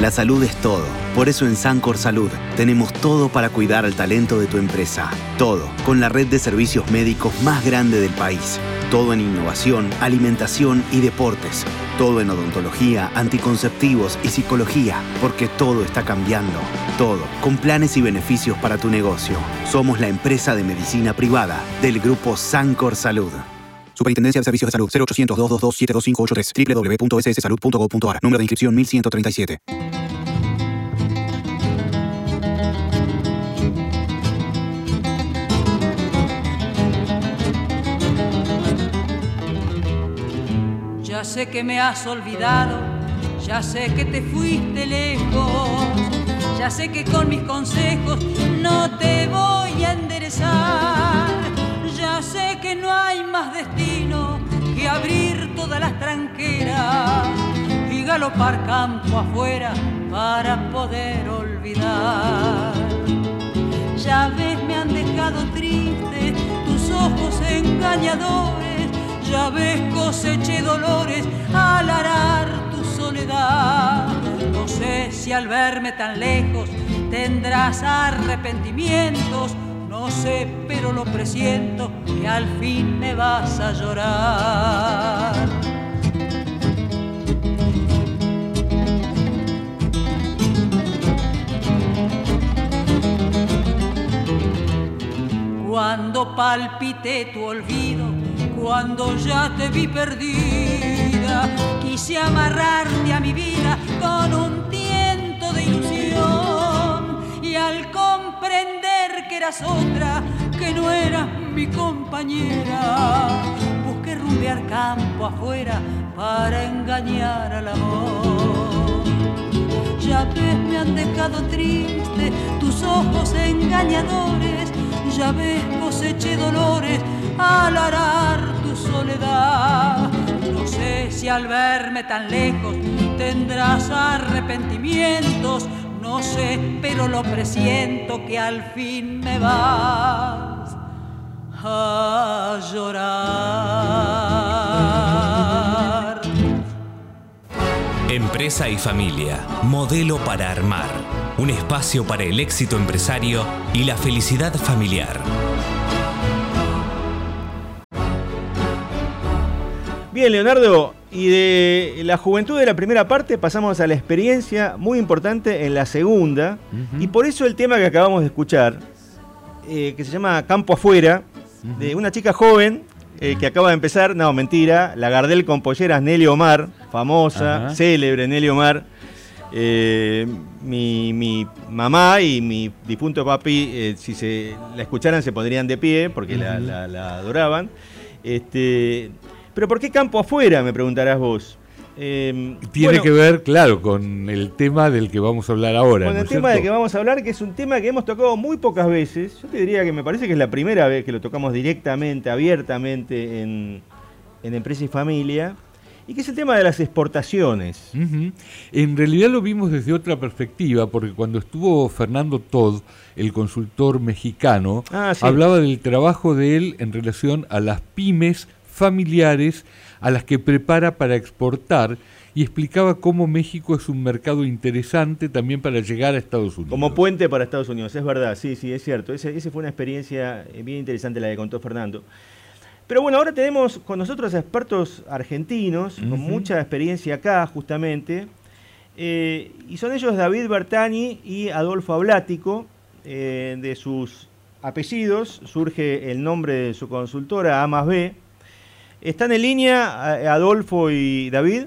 La salud es todo. Por eso en Sancor Salud tenemos todo para cuidar al talento de tu empresa. Todo, con la red de servicios médicos más grande del país. Todo en innovación, alimentación y deportes. Todo en odontología, anticonceptivos y psicología, porque todo está cambiando. Todo, con planes y beneficios para tu negocio. Somos la empresa de medicina privada del grupo Sancor Salud. Superintendencia de Servicios de Salud 0800 222 72583 www.sssalud.gov.ar Número de inscripción 1137. Ya sé que me has olvidado, ya sé que te fuiste lejos, ya sé que con mis consejos no te voy a enderezar, sé que no hay más destino que abrir todas las tranqueras y galopar campo afuera para poder olvidar. Ya ves, me han dejado triste tus ojos engañadores ya ves coseché dolores al arar tu soledad. No sé si al verme tan lejos tendrás arrepentimientos, no sé, pero lo presiento que al fin me vas a llorar. Cuando palpité tu olvido, cuando ya te vi perdida, quise amarrarte a mi vida con un tiento de ilusión. Y al comprender que eras otra, que no eras mi compañera, busqué rumbear campo afuera para engañar al amor. Ya ves, me han dejado triste tus ojos engañadores, ya ves, coseché dolores al arar tu soledad. No sé si al verme tan lejos tendrás arrepentimientos, no sé, pero lo presiento que al fin me vas a llorar. Empresa y familia, modelo para armar, un espacio para el éxito empresario y la felicidad familiar. Bien, Leonardo, y de la juventud de la primera parte pasamos a la experiencia muy importante en la segunda, y por eso el tema que acabamos de escuchar, eh, que se llama Campo Afuera, de una chica joven eh, que acaba de empezar, no, mentira, la Gardel con polleras Nelly Omar, famosa, célebre Nelly Omar. Eh, mi, mi mamá y mi difunto papi, si se la escucharan, se pondrían de pie porque la- la adoraban. Este, pero ¿por qué campo afuera? Me preguntarás vos. Eh, Tiene bueno, que ver, claro, con el tema del que vamos a hablar ahora. con ¿no el tema del cierto? que vamos a hablar, que es un tema que hemos tocado muy pocas veces. Yo te diría que me parece que es la primera vez que lo tocamos directamente, abiertamente en, en Empresa y Familia. Y que es el tema de las exportaciones. En realidad lo vimos desde otra perspectiva, porque cuando estuvo Fernando Todd, el consultor mexicano, Ah, sí. hablaba del trabajo de él en relación a las pymes familiares a las que prepara para exportar y explicaba cómo México es un mercado interesante también para llegar a Estados Unidos. Como puente para Estados Unidos, es verdad, sí, sí, es cierto. Esa ese fue una experiencia eh, bien interesante la que contó Fernando. Pero bueno, ahora tenemos con nosotros expertos argentinos, con mucha experiencia acá justamente, eh, y son ellos David Bertani y Adolfo Ablático. Eh, de sus apellidos surge el nombre de su consultora, A más B. ¿Están en línea eh, Adolfo y David?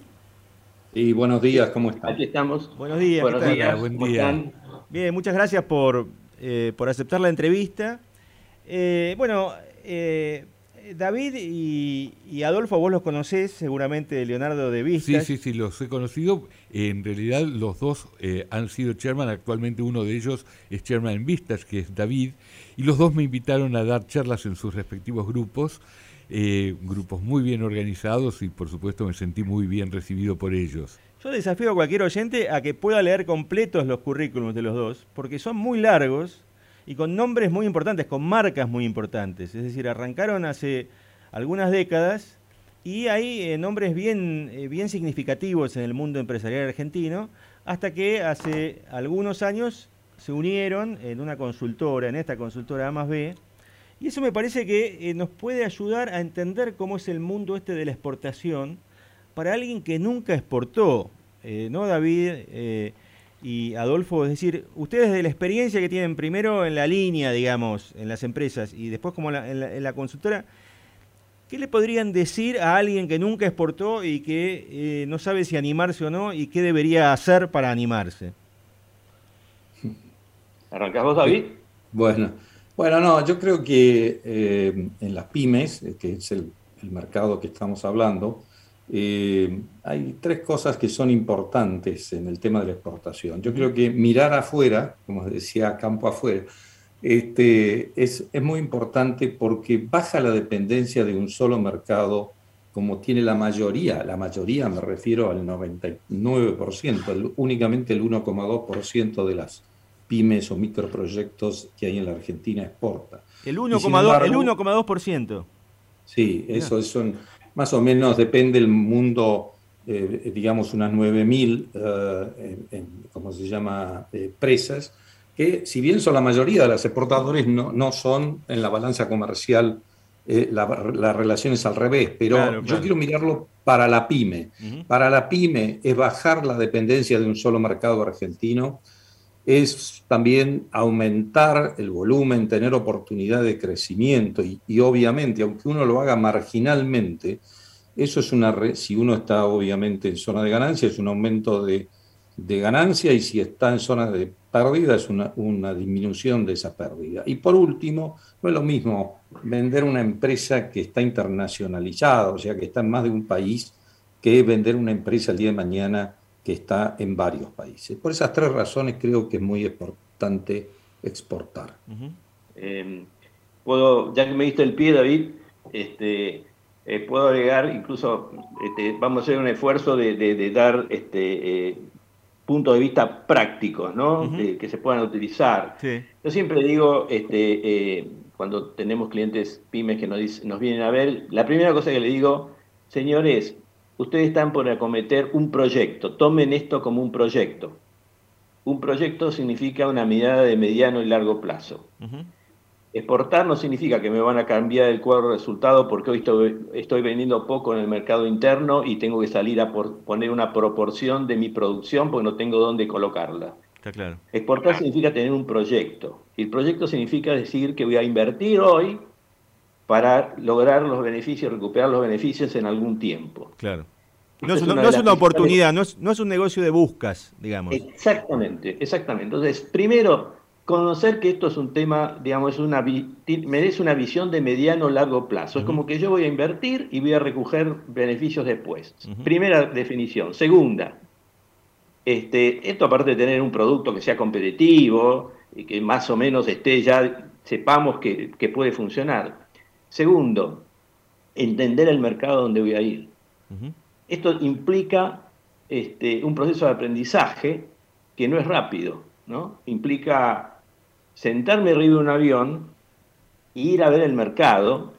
Y buenos días, ¿cómo están? Aquí estamos. Buenos días. Buenos días. Buen ¿cómo día. están? Bien, muchas gracias por, eh, por aceptar la entrevista. Eh, bueno, eh, David y, y Adolfo, vos los conocés seguramente, Leonardo de Sí, Vistas. sí, sí, los he conocido. En realidad los dos eh, han sido chairman, actualmente uno de ellos es chairman en Vistas, que es David, y los dos me invitaron a dar charlas en sus respectivos grupos, eh, grupos muy bien organizados y por supuesto me sentí muy bien recibido por ellos. Yo desafío a cualquier oyente a que pueda leer completos los currículums de los dos, porque son muy largos y con nombres muy importantes, con marcas muy importantes. Es decir, arrancaron hace algunas décadas y hay eh, nombres bien, eh, bien significativos en el mundo empresarial argentino, hasta que hace algunos años se unieron en una consultora, en esta consultora A más B, y eso me parece que eh, nos puede ayudar a entender cómo es el mundo este de la exportación para alguien que nunca exportó, eh, ¿no, David eh, y Adolfo? Es decir, ustedes de la experiencia que tienen primero en la línea, digamos, en las empresas, y después como en la consultora, ¿Qué le podrían decir a alguien que nunca exportó y que eh, no sabe si animarse o no y qué debería hacer para animarse? ¿Arrancás vos, David? Bueno, bueno, no, yo creo que eh, en las pymes, eh, que es el, mercado que estamos hablando, hay tres cosas que son importantes en el tema de la exportación. Yo creo que mirar afuera, como decía, campo afuera, este, es, muy importante porque baja la dependencia de un solo mercado como tiene la mayoría, la mayoría me refiero al 99%, únicamente el 1,2% de las pymes o microproyectos que hay en la Argentina exporta. El 1,2%. Sí, eso son más o menos, depende del mundo, eh, digamos unas 9.000, eh, ¿cómo se llama?, eh, presas que si bien son la mayoría de los exportadores, no, no son en la balanza comercial eh, la, relación es al revés, pero yo quiero mirarlo para la pyme. Para la pyme es bajar la dependencia de un solo mercado argentino, es también aumentar el volumen, tener oportunidad de crecimiento y, obviamente, aunque uno lo haga marginalmente, eso es una, si uno está obviamente en zona de ganancia, es un aumento de, de ganancia y si está en zona de pérdida es una, una, disminución de esa pérdida. Y por último, no es lo mismo vender una empresa que está internacionalizada, o sea, que está en más de un país, que vender una empresa el día de mañana que está en varios países. Por esas tres razones creo que es muy importante exportar. Em, puedo, ya que me diste el pie, David, este, eh, puedo agregar, incluso este, vamos a hacer un esfuerzo de, dar este, eh, puntos de vista prácticos, ¿no? que se puedan utilizar. Yo siempre digo, este, eh, cuando tenemos clientes pymes que nos, nos vienen a ver, la primera cosa que le digo, señores, ustedes están por acometer un proyecto, tomen esto como un proyecto. Un proyecto significa una mirada de mediano y largo plazo. Exportar no significa que me van a cambiar el cuadro de resultado porque hoy estoy, vendiendo poco en el mercado interno y tengo que salir a poner una proporción de mi producción porque no tengo dónde colocarla. Está claro. Exportar significa tener un proyecto. Y el proyecto significa decir que voy a invertir hoy para lograr los beneficios, recuperar los beneficios en algún tiempo. Claro. No es, una, oportunidad, no es, no es un negocio de buscas, digamos. Exactamente, exactamente. Entonces, primero, conocer que esto es un tema, digamos, es una, merece una visión de mediano largo plazo. Es como que yo voy a invertir y voy a recoger beneficios después. Primera definición. Segunda, este, esto aparte de tener un producto que sea competitivo y que más o menos esté ya, sepamos que, puede funcionar. Segundo, entender el mercado donde voy a ir. Esto implica este, un proceso de aprendizaje que no es rápido, ¿no? Implica sentarme arriba de un avión e ir a ver el mercado,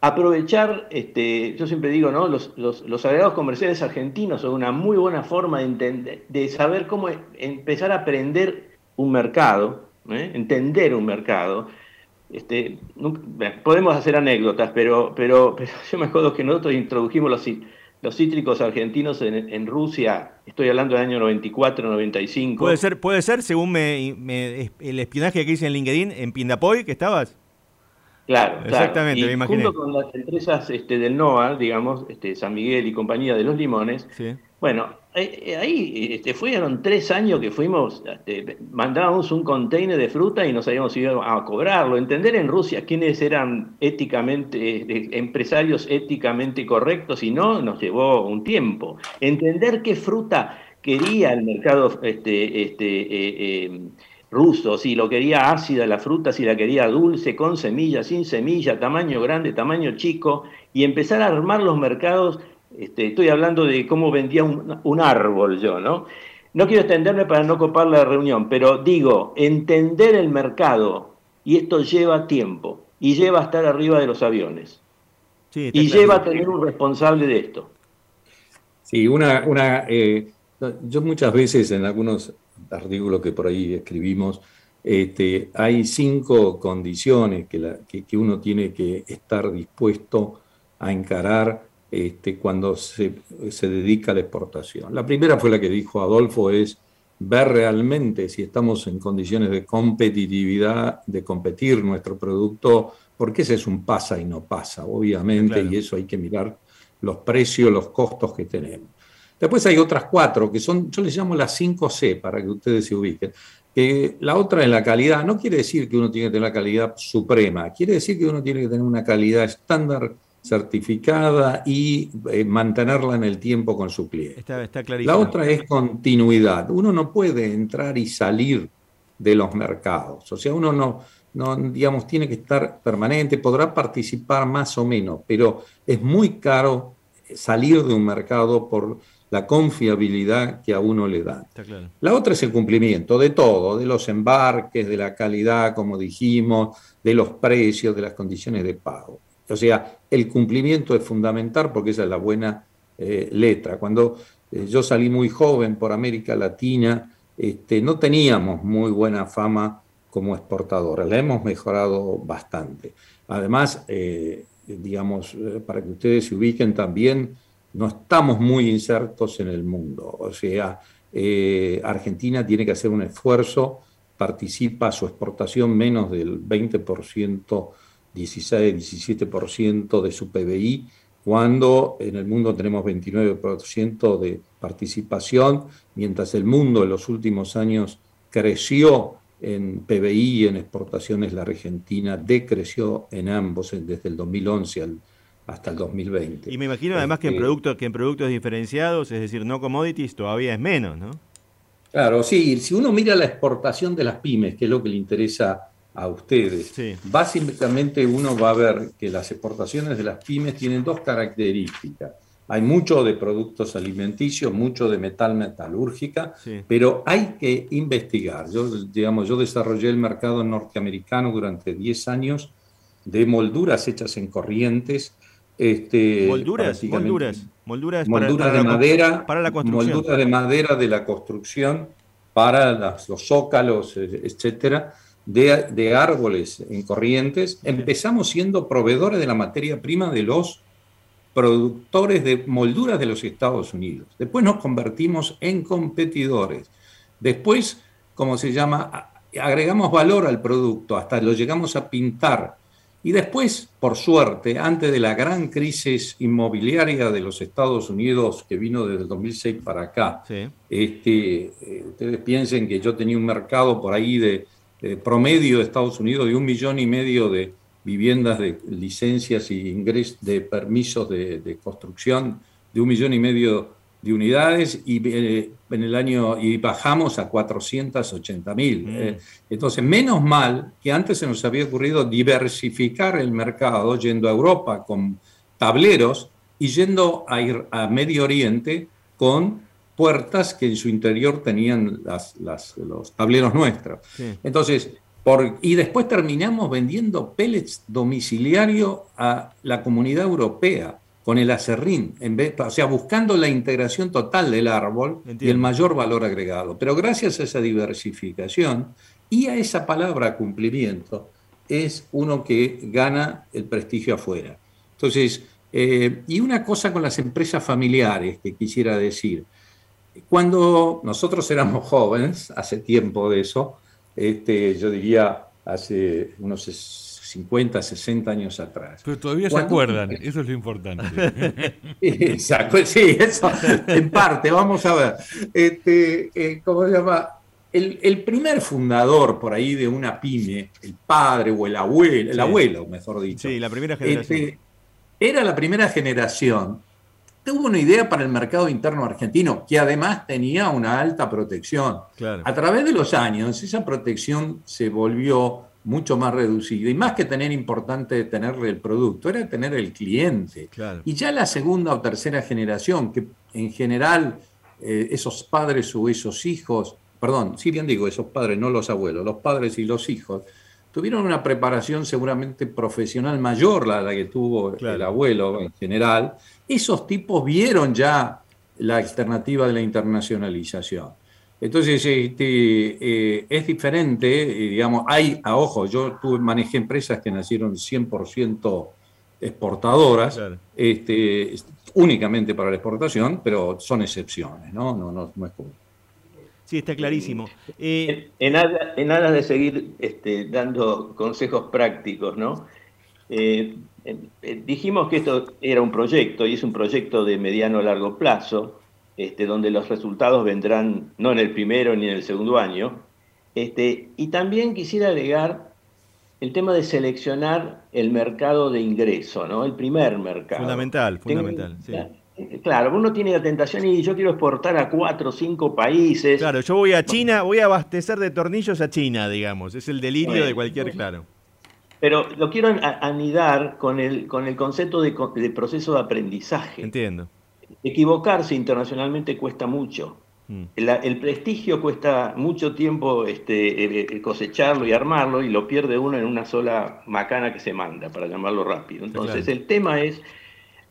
aprovechar, este, yo siempre digo, ¿no? Los, los, agregados comerciales argentinos son una muy buena forma de, entender, de saber cómo empezar a aprender un mercado, ¿eh? entender un mercado. Este, podemos hacer anécdotas, pero, pero, pero yo me acuerdo que nosotros introdujimos los, los cítricos argentinos en, Rusia, estoy hablando del año 94, 95. Puede ser, puede ser según me, el espionaje que hice en LinkedIn, en Pindapoy, que estabas. Claro, exactamente, me imaginé. Junto con las empresas este, del NOA, digamos, este, San Miguel y compañía de los limones, sí. Bueno, eh, ahí este, fueron tres años que fuimos, este, mandábamos un container de fruta y nos habíamos ido a cobrarlo. Entender en Rusia quiénes eran éticamente, empresarios éticamente correctos y no, nos llevó un tiempo. Entender qué fruta quería el mercado este, este, eh, eh, ruso, si lo quería ácida la fruta, si la quería dulce, con semilla, sin semilla, tamaño grande, tamaño chico, y empezar a armar los mercados este, estoy hablando de cómo vendía un, árbol yo, ¿no? No quiero extenderme para no copar la reunión, pero digo, entender el mercado, y esto lleva tiempo, y lleva a estar arriba de los aviones. y lleva a tener un responsable de esto. Sí, una, una, eh, Yo muchas veces en algunos artículos que por ahí escribimos, este, hay cinco condiciones que, que, uno tiene que estar dispuesto a encarar este, cuando se, se, dedica a la exportación. La primera fue la que dijo Adolfo, es ver realmente si estamos en condiciones de competitividad, de competir nuestro producto, porque ese es un pasa y no pasa, obviamente, y eso hay que mirar los precios, los costos que tenemos. Después hay otras cuatro, que son, yo les llamo las 5C, para que ustedes se ubiquen. Que la otra es la calidad. No quiere decir que uno tiene que tener la calidad suprema, quiere decir que uno tiene que tener una calidad estándar certificada y eh, mantenerla en el tiempo con su cliente. Está, la otra es continuidad. Uno no puede entrar y salir de los mercados. O sea, uno no, no, digamos, tiene que estar permanente, podrá participar más o menos, pero es muy caro salir de un mercado por la confiabilidad que a uno le da. La otra es el cumplimiento de todo, de los embarques, de la calidad, como dijimos, de los precios, de las condiciones de pago. O sea, el cumplimiento es fundamental porque esa es la buena eh, letra. Cuando eh, yo salí muy joven por América Latina, este, no teníamos muy buena fama como exportadora, la hemos mejorado bastante. Además, eh, digamos, para que ustedes se ubiquen también, no estamos muy insertos en el mundo. O sea, Argentina tiene que hacer un esfuerzo, participa su exportación menos del 20% 16-17% de su PBI, cuando en el mundo tenemos 29% de participación, mientras el mundo en los últimos años creció en PBI y en exportaciones, la Argentina decreció en ambos desde el 2011 hasta el 2020. Y me imagino además que, en este productos, que en productos diferenciados, es decir, no commodities, todavía es menos, ¿no? Claro, sí, si uno mira la exportación de las pymes, que es lo que le interesa a ustedes. Básicamente uno va a ver que las exportaciones de las pymes tienen dos características. Hay mucho de productos alimenticios, mucho de metal metalúrgica, pero hay que investigar. Yo, digamos, yo desarrollé el mercado norteamericano durante 10 años de molduras hechas en corrientes. Este, molduras, molduras, molduras, molduras de madera, para la construcción. molduras de madera de la construcción para los zócalos, etcétera de, árboles en corrientes, empezamos siendo proveedores de la materia prima de los productores de molduras de los Estados Unidos. Después nos convertimos en competidores. Después, como se llama, agregamos valor al producto, hasta lo llegamos a pintar. Y después, por suerte, antes de la gran crisis inmobiliaria de los Estados Unidos que vino desde el 2006 para acá, este, eh, ustedes piensen que yo tenía un mercado por ahí de eh, promedio de Estados Unidos de un millón y medio de viviendas de licencias y ingresos de permisos de, construcción, de un millón y medio de unidades y eh, en el año y bajamos a 480 mil. Mm. Eh, entonces, menos mal que antes se nos había ocurrido diversificar el mercado yendo a Europa con tableros y yendo a, ir a Medio Oriente con puertas que en su interior tenían los tableros nuestros. Entonces, por, y después terminamos vendiendo pellets domiciliario a la comunidad europea con el acerrín, en vez, o sea, buscando la integración total del árbol y el mayor valor agregado. Pero gracias a esa diversificación y a esa palabra cumplimiento, es uno que gana el prestigio afuera. Entonces, eh, y una cosa con las empresas familiares que quisiera decir, cuando nosotros éramos jóvenes, hace tiempo de eso, este, yo diría hace unos 50, 60 años atrás. Pero todavía se acuerdan, eso es lo importante. Exacto, sí, eso en parte, vamos a ver. Este, eh, ¿Cómo se llama? El, primer fundador por ahí de una pyme, el padre o el abuelo, el abuelo, mejor dicho. Sí, la primera generación. Este, era la primera generación tuvo una idea para el mercado interno argentino, que además tenía una alta protección. A través de los años, esa protección se volvió mucho más reducida. Y más que tener importante tenerle el producto, era tener el cliente. Y ya la segunda o tercera generación, que en general eh, esos padres o esos hijos, perdón, si bien digo esos padres, no los abuelos, los padres y los hijos, tuvieron una preparación seguramente profesional mayor la, la que tuvo el abuelo en general. Esos tipos vieron ya la alternativa de la internacionalización. Entonces, este, eh, es diferente, eh, digamos, hay, a ojo, yo tuve, manejé empresas que nacieron 100% exportadoras, este, únicamente para la exportación, pero son excepciones, ¿no? No, no, no es común. Sí, está clarísimo. Eh, en, aras, de seguir este, dando consejos prácticos, ¿no? Dijimos que esto era un proyecto y es un proyecto de mediano a largo plazo este, donde los resultados vendrán no en el primero ni en el segundo año. Este, y también quisiera agregar el tema de seleccionar el mercado de ingreso, ¿no? El primer mercado. Fundamental, fundamental. Claro, uno tiene la tentación y yo quiero exportar a cuatro o cinco países. Claro, yo voy a China, voy a abastecer de tornillos a China, digamos. Es el delirio de cualquier, claro. Pero lo quiero anidar con el, con el concepto de, de proceso de aprendizaje. Entiendo. Equivocarse internacionalmente cuesta mucho. Mm. El, prestigio cuesta mucho tiempo este, cosecharlo y armarlo y lo pierde uno en una sola macana que se manda, para llamarlo rápido. Entonces el tema es,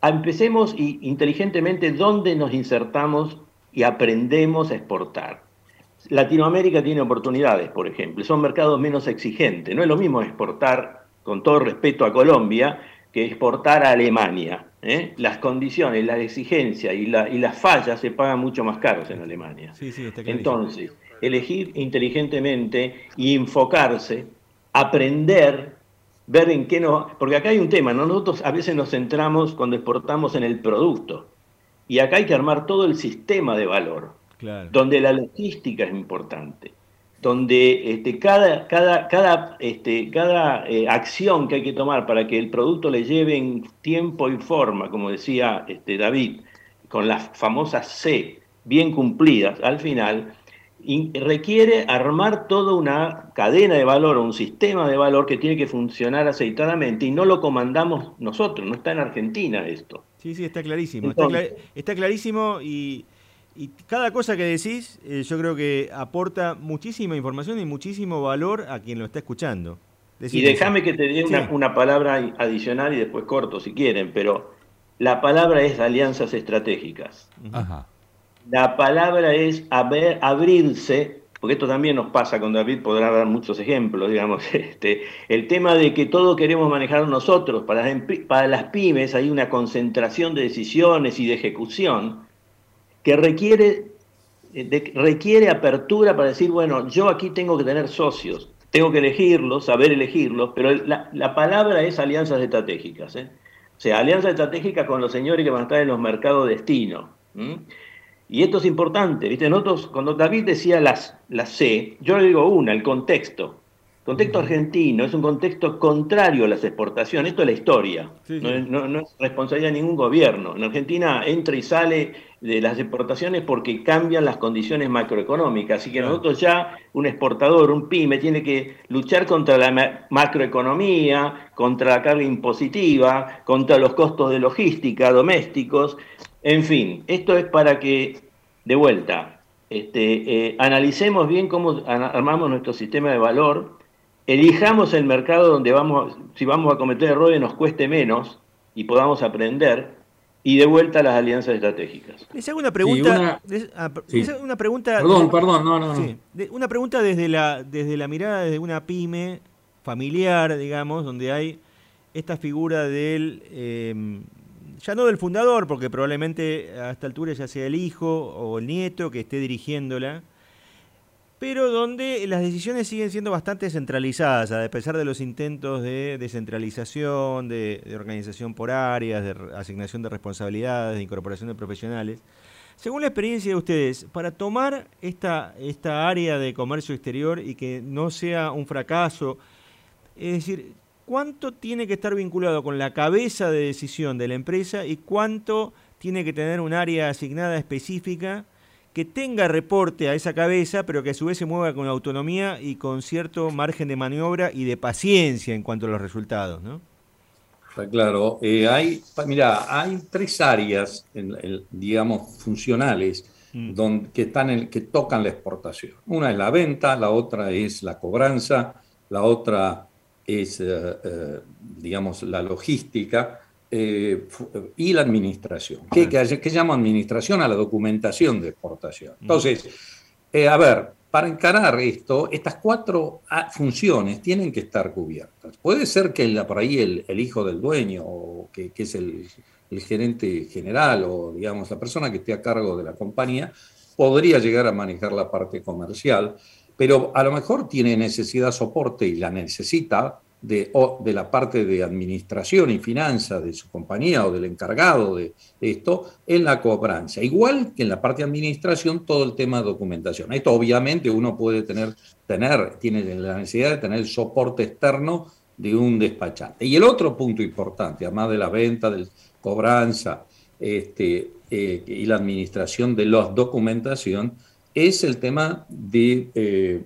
empecemos inteligentemente dónde nos insertamos y aprendemos a exportar. Latinoamérica tiene oportunidades, por ejemplo, son mercados menos exigentes. No es lo mismo exportar, con todo respeto a Colombia, que exportar a Alemania. ¿eh? Las condiciones, la exigencia y, la, y, las fallas se pagan mucho más caros en Alemania. Entonces, elegir inteligentemente y enfocarse, aprender, ver en qué no... Porque acá hay un tema, nosotros a veces nos centramos cuando exportamos en el producto. Y acá hay que armar todo el sistema de valor, donde la logística es importante donde este, cada, cada, cada, este, cada eh, acción que hay que tomar para que el producto le lleve en tiempo y forma, como decía este, David, con las famosas C bien cumplidas al final, requiere armar toda una cadena de valor, un sistema de valor que tiene que funcionar aceitadamente y no lo comandamos nosotros, no está en Argentina esto. Sí, sí, está clarísimo. está clarísimo y y cada cosa que decís, eh, yo creo que aporta muchísima información y muchísimo valor a quien lo está escuchando. y déjame que te dé una, palabra adicional y después corto si quieren, pero la palabra es alianzas estratégicas. La palabra es abrirse, porque esto también nos pasa con David, podrá dar muchos ejemplos, digamos, este, el tema de que todo queremos manejar nosotros, para, para las pymes hay una concentración de decisiones y de ejecución que requiere, eh, requiere apertura para decir, bueno, yo aquí tengo que tener socios, tengo que elegirlos, saber elegirlos, pero la, palabra es alianzas estratégicas. ¿eh? O sea, alianzas estratégicas con los señores que van a estar en los mercados destino. Y esto es importante, ¿viste? Nosotros, cuando David decía las, las C, yo le digo una, el contexto. El contexto argentino es un contexto contrario a las exportaciones, esto es la historia, No, no, es responsabilidad de ningún gobierno. En Argentina entra y sale de las exportaciones porque cambian las condiciones macroeconómicas. Así que nosotros ya, un exportador, un pyme, tiene que luchar contra la macroeconomía, contra la carga impositiva, contra los costos de logística domésticos. En fin, esto es para que, de vuelta, este, eh, analicemos bien cómo armamos nuestro sistema de valor, elijamos el mercado donde vamos, si vamos a cometer errores, nos cueste menos y podamos aprender y de vuelta a las alianzas estratégicas. Les hago una pregunta. Ah, una pregunta. Perdón, perdón, no, no, no. una pregunta desde la, desde la mirada de una pyme familiar, digamos, donde hay esta figura del. Em, ya no del fundador, porque probablemente a esta altura ya sea el hijo o el nieto que esté dirigiéndola, pero donde las decisiones siguen siendo bastante centralizadas, a pesar de los intentos de descentralización, de, organización por áreas, de asignación de responsabilidades, de incorporación de profesionales. Según la experiencia de ustedes, para tomar esta, esta área de comercio exterior y que no sea un fracaso, es decir, ¿cuánto tiene que estar vinculado con la cabeza de decisión de la empresa y cuánto tiene que tener un área asignada específica? Que tenga reporte a esa cabeza, pero que a su vez se mueva con autonomía y con cierto margen de maniobra y de paciencia en cuanto a los resultados, ¿no? Está claro. Eh, hay, mira, hay tres áreas, digamos, funcionales mm. donde, que, están en, que tocan la exportación. Una es la venta, la otra es la cobranza, la otra es, eh, eh, digamos, la logística eh, y la administración. ¿Qué, qué, llamo administración? A la documentación de exportación. Entonces, eh, a ver, para encarar esto, estas cuatro ah, funciones tienen que estar cubiertas. Puede ser que por ahí el, hijo del dueño, o que, es el, el, gerente general, o digamos la persona que esté a cargo de la compañía, podría llegar a manejar la parte comercial, pero a lo mejor tiene necesidad de soporte y la necesita de, de la parte de administración y finanzas de su compañía o del encargado de, esto en la cobranza. Igual que en la parte de administración, todo el tema de documentación. Esto obviamente uno puede tener, tener, tiene la necesidad de tener el soporte externo de un despachante. Y el otro punto importante, además de la venta, de cobranza este, eh, y la administración de la documentación, es el tema de eh,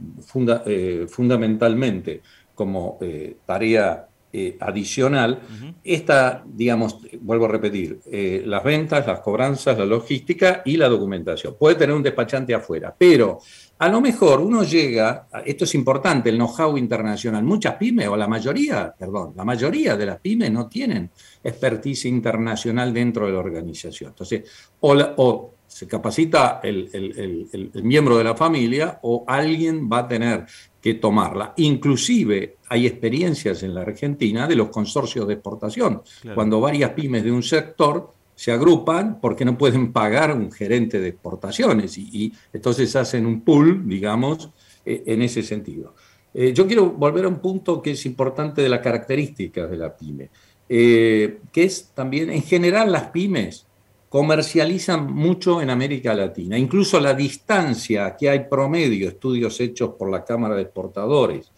eh, fundamentalmente como eh, tarea eh, adicional, esta, digamos, vuelvo a repetir, eh, las ventas, las cobranzas, la logística y la documentación. Puede tener un despachante afuera, pero a lo mejor uno llega, esto es importante, el know-how internacional. Muchas pymes, o la mayoría, perdón, la mayoría de las pymes no tienen expertise internacional dentro de la organización. Entonces, o, se capacita el, el, miembro de la familia o alguien va a tener que tomarla. Inclusive hay experiencias en la Argentina de los consorcios de exportación, cuando varias pymes de un sector se agrupan porque no pueden pagar un gerente de exportaciones y, entonces hacen un pool, digamos, eh, en ese sentido. Eh, yo quiero volver a un punto que es importante de las características de la pyme, eh, que es también, en general, las pymes comercializan mucho en América Latina. Incluso la distancia que hay promedio, estudios hechos por la Cámara de Exportadores,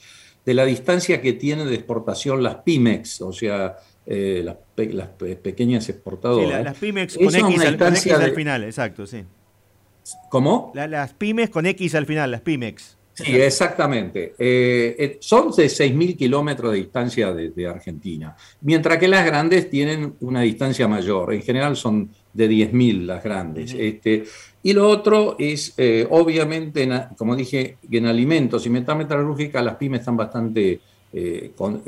de la distancia que tienen de exportación las PYMEX, o sea, eh, las, pequeñas exportadoras. Sí, las pymex con X, al, final, exacto, sí. ¿Cómo? las pymes con X al final, las pymex. Sí, exactamente. Eh, eh, son de 6.000 kilómetros de distancia de, Argentina, mientras que las grandes tienen una distancia mayor. En general son de 10.000 las grandes. este, y lo otro es, eh, obviamente, como dije, en alimentos y metal metalúrgica las pymes están bastante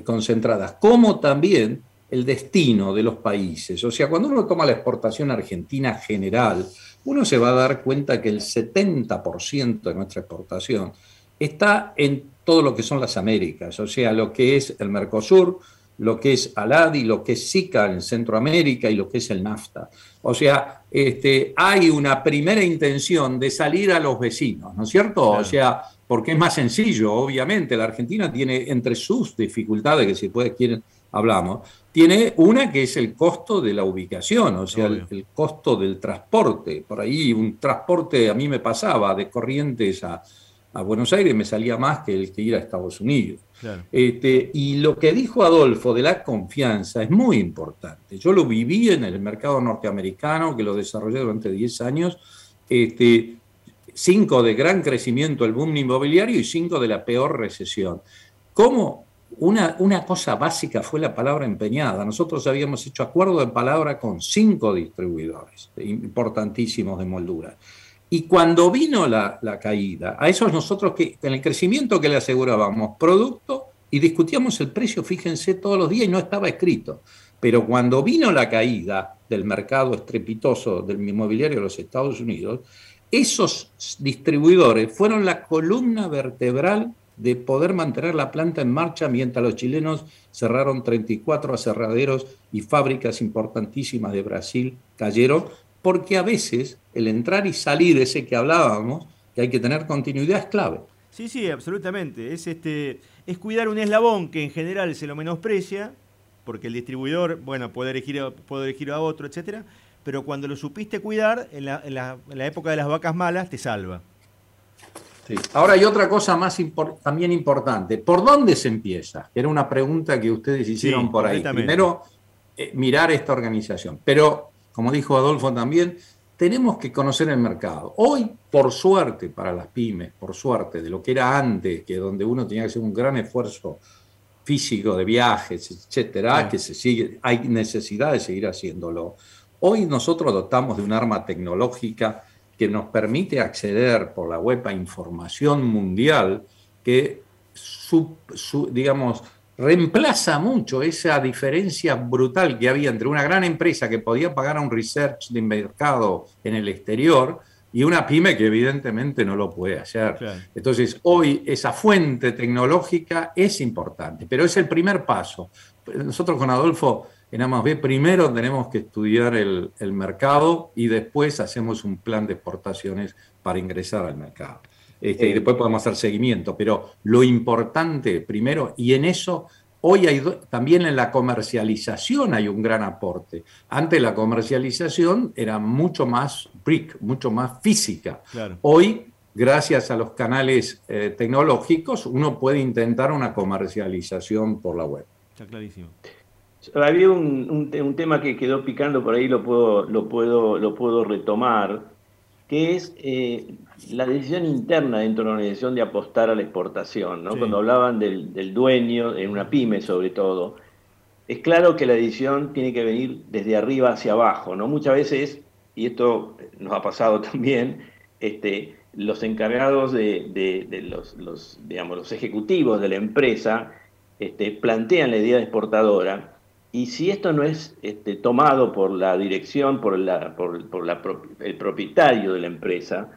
concentradas, como también el destino de los países. O sea, cuando uno toma la exportación argentina general, uno se va a dar cuenta que el 70% de nuestra exportación está en todo lo que son las Américas, o sea, lo que es el Mercosur, lo que es ALADI, lo que es SICA en Centroamérica y lo que es el NAFTA. O sea, este, hay una primera intención de salir a los vecinos, ¿no es cierto? O sea, porque es más sencillo, obviamente. La Argentina tiene entre sus dificultades, que si puede quieren hablamos, tiene una que es el costo de la ubicación, o sea, el, costo del transporte. Por ahí un transporte a mí me pasaba de Corrientes a, a Buenos Aires me salía más que el que ir a Estados Unidos. Este, y lo que dijo Adolfo de la confianza es muy importante. Yo lo viví en el mercado norteamericano, que lo desarrollé durante 10 años, este, cinco de gran crecimiento, el boom inmobiliario, y cinco de la peor recesión. ¿Cómo? Una, una cosa básica fue la palabra empeñada. Nosotros habíamos hecho acuerdo de palabra con cinco distribuidores importantísimos de moldura. Y cuando vino la, caída, a esos nosotros que en el crecimiento que le asegurábamos producto y discutíamos el precio, fíjense, todos los días y no estaba escrito. Pero cuando vino la caída del mercado estrepitoso del inmobiliario de los Estados Unidos, esos distribuidores fueron la columna vertebral de poder mantener la planta en marcha mientras los chilenos cerraron 34 aserraderos y fábricas importantísimas de Brasil cayeron porque a veces el entrar y salir, ese que hablábamos, que hay que tener continuidad, es clave. Sí, sí, absolutamente. Es, este, es cuidar un eslabón que en general se lo menosprecia, porque el distribuidor, bueno, puede elegir, puede elegir a otro, etcétera, pero cuando lo supiste cuidar, en la, época de las vacas malas, te salva. Sí. Ahora hay otra cosa más también importante. ¿Por dónde se empieza? Era una pregunta que ustedes hicieron por ahí. Primero, eh, mirar esta organización. Pero como dijo Adolfo también, tenemos que conocer el mercado. Hoy, por suerte para las pymes, por suerte de lo que era antes, que donde uno tenía que hacer un gran esfuerzo físico de viajes, etcétera, que se sigue, hay necesidad de seguir haciéndolo. Hoy nosotros dotamos de un arma tecnológica que nos permite acceder por la web a información mundial que, digamos, reemplaza mucho esa diferencia brutal que había entre una gran empresa que podía pagar a un research de mercado en el exterior y una pyme que evidentemente no lo puede hacer. Entonces, hoy esa fuente tecnológica es importante, pero es el primer paso. Nosotros con Adolfo en AMASB primero tenemos que estudiar el, el mercado y después hacemos un plan de exportaciones para ingresar al mercado. Este, y después podemos hacer seguimiento, pero lo importante primero, y en eso hoy hay también en la comercialización hay un gran aporte. Antes la comercialización era mucho más brick, mucho más física. Hoy, gracias a los canales eh, tecnológicos, uno puede intentar una comercialización por la web. Está clarísimo. Había un, un, tema que quedó picando por ahí, lo puedo, lo puedo, lo puedo retomar, que es eh, la decisión interna dentro de la organización de apostar a la exportación, ¿no? Cuando hablaban del, dueño, en una pyme sobre todo, es claro que la decisión tiene que venir desde arriba hacia abajo, ¿no? Muchas veces, y esto nos ha pasado también, este, los encargados de, los, digamos, los ejecutivos de la empresa este, plantean la idea de exportadora, y si esto no es este, tomado por la dirección, por, la, por, la, el propietario de la empresa,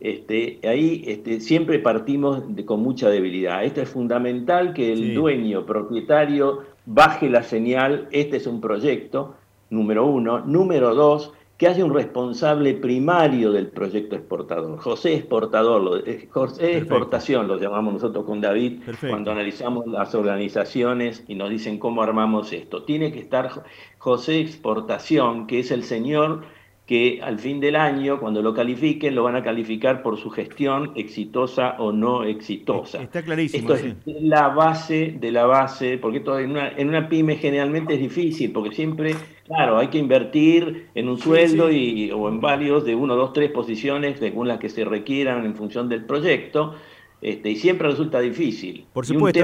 este, ahí este, siempre partimos con mucha debilidad. Esto es fundamental que el dueño, propietario, baje la señal, este es un proyecto, número uno. Número dos, que haya un responsable primario del proyecto exportador. José Exportador, José Exportación lo llamamos nosotros con David cuando analizamos las organizaciones y nos dicen cómo armamos esto. Tiene que estar José Exportación, que es el señor que al fin del año, cuando lo califiquen, lo van a calificar por su gestión exitosa o no exitosa. Está clarísimo. Esto es la base de la base, porque todo en, una, en una pyme generalmente es difícil, porque siempre, claro, hay que invertir en un sueldo Y, o en varios, de uno, dos, tres posiciones, según las que se requieran en función del proyecto. Este, y siempre resulta difícil. Por supuesto,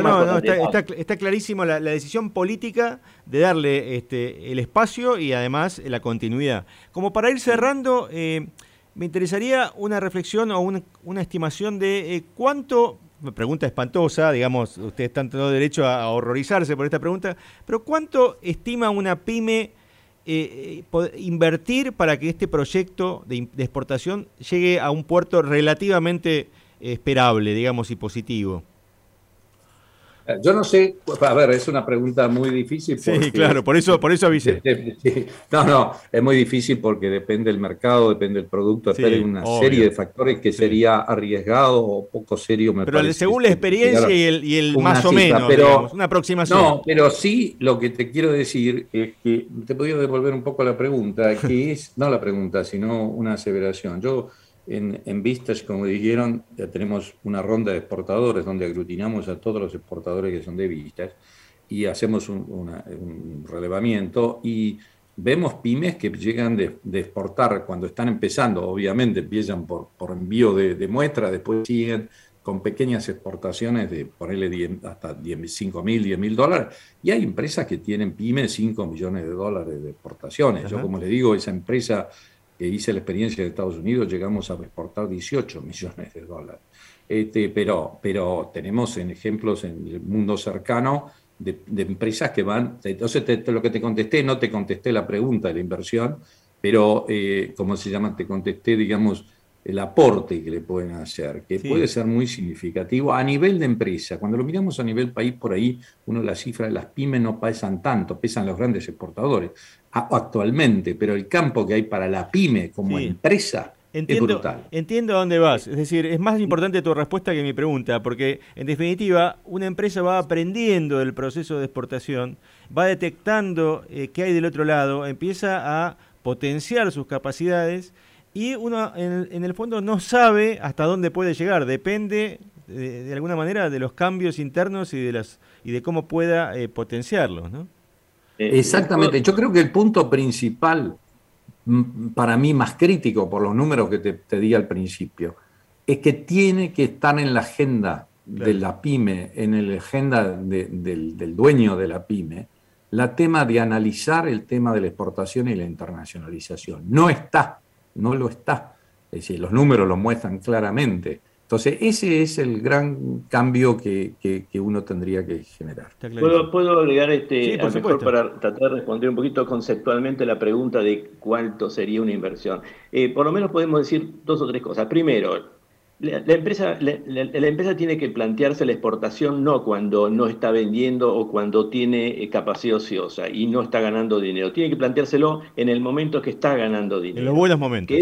está, clarísimo la, decisión política de darle este, el espacio y además la continuidad. Como para ir cerrando, eh, me interesaría una reflexión o una estimación de eh, cuánto, pregunta espantosa, digamos, ustedes están todo derecho a, horrorizarse por esta pregunta, pero cuánto estima una pyme eh, invertir para que este proyecto de, de exportación llegue a un puerto relativamente esperable, digamos, y positivo? Eh, yo no sé, a ver, es una pregunta muy difícil. sí, claro, por eso, por eso avisé. No, no, es muy difícil porque depende del mercado, depende del producto, depende de una serie de factores que sería arriesgado o poco serio, me pero según la experiencia y el, más o menos, pero, una aproximación. No, pero sí lo que te quiero decir es que te podría devolver un poco la pregunta, que es, no la pregunta, sino una aseveración. Yo en, en Vistas, como dijeron, ya tenemos una ronda de exportadores donde aglutinamos a todos los exportadores que son de Vistas y hacemos un, relevamiento y vemos pymes que llegan de, exportar cuando están empezando, obviamente empiezan por, por envío de, de muestras, después siguen con pequeñas exportaciones de ponerle 10, hasta 5 mil, 10 mil dólares. Y hay empresas que tienen pymes 5 millones de dólares de exportaciones. Yo, como le digo, esa empresa hice la experiencia de Estados Unidos, llegamos a exportar 18 millones de dólares. Este, pero, pero tenemos en ejemplos en el mundo cercano de, empresas que van. Entonces, lo que te contesté, no te contesté la pregunta de la inversión, pero, eh, ¿cómo se llama? Te contesté, digamos, el aporte que le pueden hacer, que puede ser muy significativo a nivel de empresa. Cuando lo miramos a nivel país, por ahí, uno las cifras de las pymes no pesan tanto, pesan los grandes exportadores actualmente, pero el campo que hay para la pyme como empresa Entiendo, es brutal. Entiendo a dónde vas. Es decir, es más importante tu respuesta que mi pregunta, porque en definitiva una empresa va aprendiendo del proceso de exportación, va detectando eh, qué hay del otro lado, empieza a potenciar sus capacidades y uno en, el fondo no sabe hasta dónde puede llegar, depende de, alguna manera de los cambios internos y de las y de cómo pueda eh, potenciarlos, ¿no? Eh, Exactamente, yo creo que el punto principal para mí más crítico por los números que te, di al principio es que tiene que estar en la agenda de la pyme, en la agenda del, del dueño de la pyme, la tema de analizar el tema de la exportación y la internacionalización. No está no lo está. Es decir, los números lo muestran claramente. Entonces, ese es el gran cambio que, uno tendría que generar. ¿Puedo, ¿Puedo, agregar, este, a lo mejor para tratar de responder un poquito conceptualmente la pregunta de cuánto sería una inversión? Eh, por lo menos podemos decir dos o tres cosas. Primero, la, empresa, la, empresa tiene que plantearse la exportación no cuando no está vendiendo o cuando tiene eh, capacidad ociosa y no está ganando dinero. Tiene que planteárselo en el momento que está ganando dinero. En los buenos momentos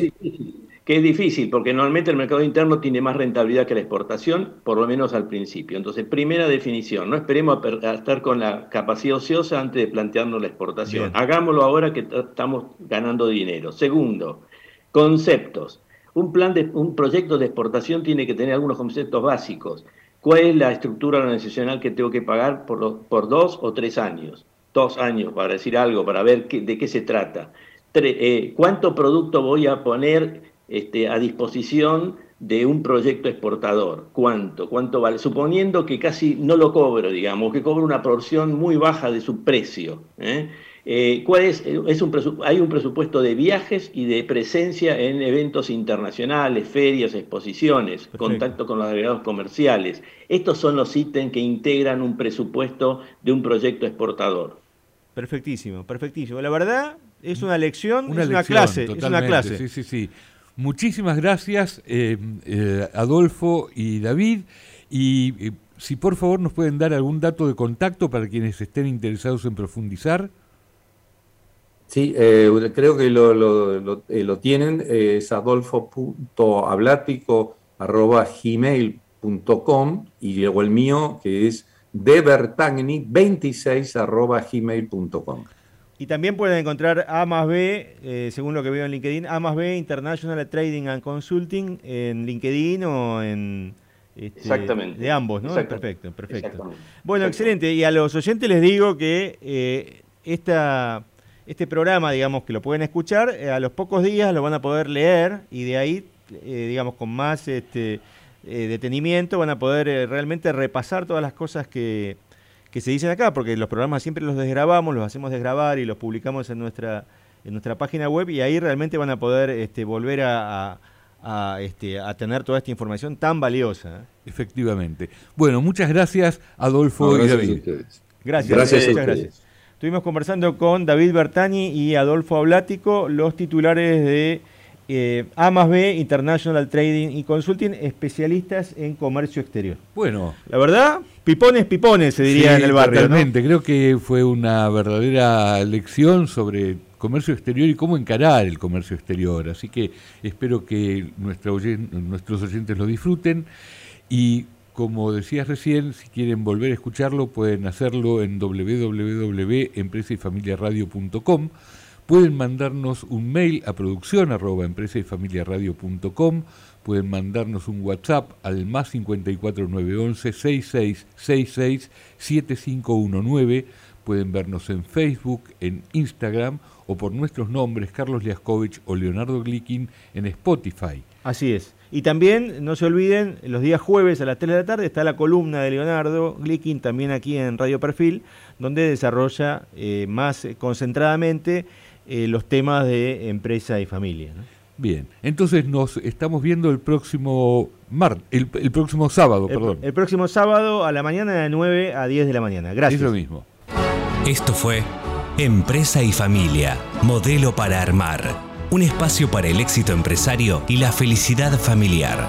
que es difícil, porque normalmente el mercado interno tiene más rentabilidad que la exportación, por lo menos al principio. Entonces, primera definición, no esperemos a, estar con la capacidad ociosa antes de plantearnos la exportación. Hagámoslo ahora que estamos ganando dinero. Segundo, conceptos. Un plan de un proyecto de exportación tiene que tener algunos conceptos básicos. ¿Cuál es la estructura organizacional que tengo que pagar por, dos o tres años? Dos años para decir algo, para ver de qué se trata. Eh, ¿Cuánto producto voy a poner este, a disposición de un proyecto exportador. ¿Cuánto? ¿Cuánto vale? Suponiendo que casi no lo cobro, digamos, que cobro una porción muy baja de su precio. ¿eh? Eh, ¿cuál es? es un hay un presupuesto de viajes y de presencia en eventos internacionales, ferias, exposiciones, contacto con los agregados comerciales. Estos son los ítems que integran un presupuesto de un proyecto exportador. Perfectísimo, perfectísimo. La verdad es una lección, es una clase, es una clase. Sí, sí, sí. Muchísimas gracias, eh, eh, Adolfo y David. Y eh, si por favor nos pueden dar algún dato de contacto para quienes estén interesados en profundizar. Sí, creo que lo, lo, tienen, es adolfo.ablático.gmail.com y luego el mío que es debertagni26.gmail.com. Y también pueden encontrar A más B, eh, según lo que veo en LinkedIn, A más B International Trading and Consulting en LinkedIn o en... Este, Exactamente. De ambos, ¿no? Perfecto, perfecto. Bueno, excelente. Y a los oyentes les digo que eh, esta, este programa, digamos, que lo pueden escuchar, eh, a los pocos días lo van a poder leer y de ahí, digamos, con más este, detenimiento van a poder realmente repasar todas las cosas que que se dicen acá, porque los programas siempre los desgrabamos, los hacemos desgrabar y los publicamos en nuestra, en nuestra página web y ahí realmente van a poder este, volver a, este, a, tener toda esta información tan valiosa. ¿eh? Efectivamente. Bueno, muchas gracias Adolfo y David. Gracias, gracias, muchas gracias. Estuvimos conversando con David Bertani y Adolfo Ablático, los titulares de eh, A más B, International Trading y Consulting, especialistas en comercio exterior. Bueno. La verdad, pipones, pipones, se diría en el barrio. Realmente, creo que fue una verdadera lección sobre comercio exterior y cómo encarar el comercio exterior. Así que espero que nuestros oyentes lo disfruten y como decías recién, si quieren volver a escucharlo pueden hacerlo en www.empresayfamiliaradio.com Pueden mandarnos un mail a producción pueden mandarnos un WhatsApp al más 54911 6666 7519, pueden vernos en Facebook, en Instagram o por nuestros nombres Carlos Liaskovich o Leonardo Glikin en Spotify. Así es. Y también no se olviden, los días jueves a las 3 de la tarde está la columna de Leonardo Glikin también aquí en Radio Perfil, donde desarrolla eh, más concentradamente eh, los temas de empresa y familia. Bien, entonces nos estamos viendo el próximo mar, el, próximo sábado, perdón. El próximo sábado a la mañana de 9 a 10 de la mañana. Gracias. Es lo mismo. Esto fue Empresa y Familia, modelo para armar. Un espacio para el éxito empresario y la felicidad familiar.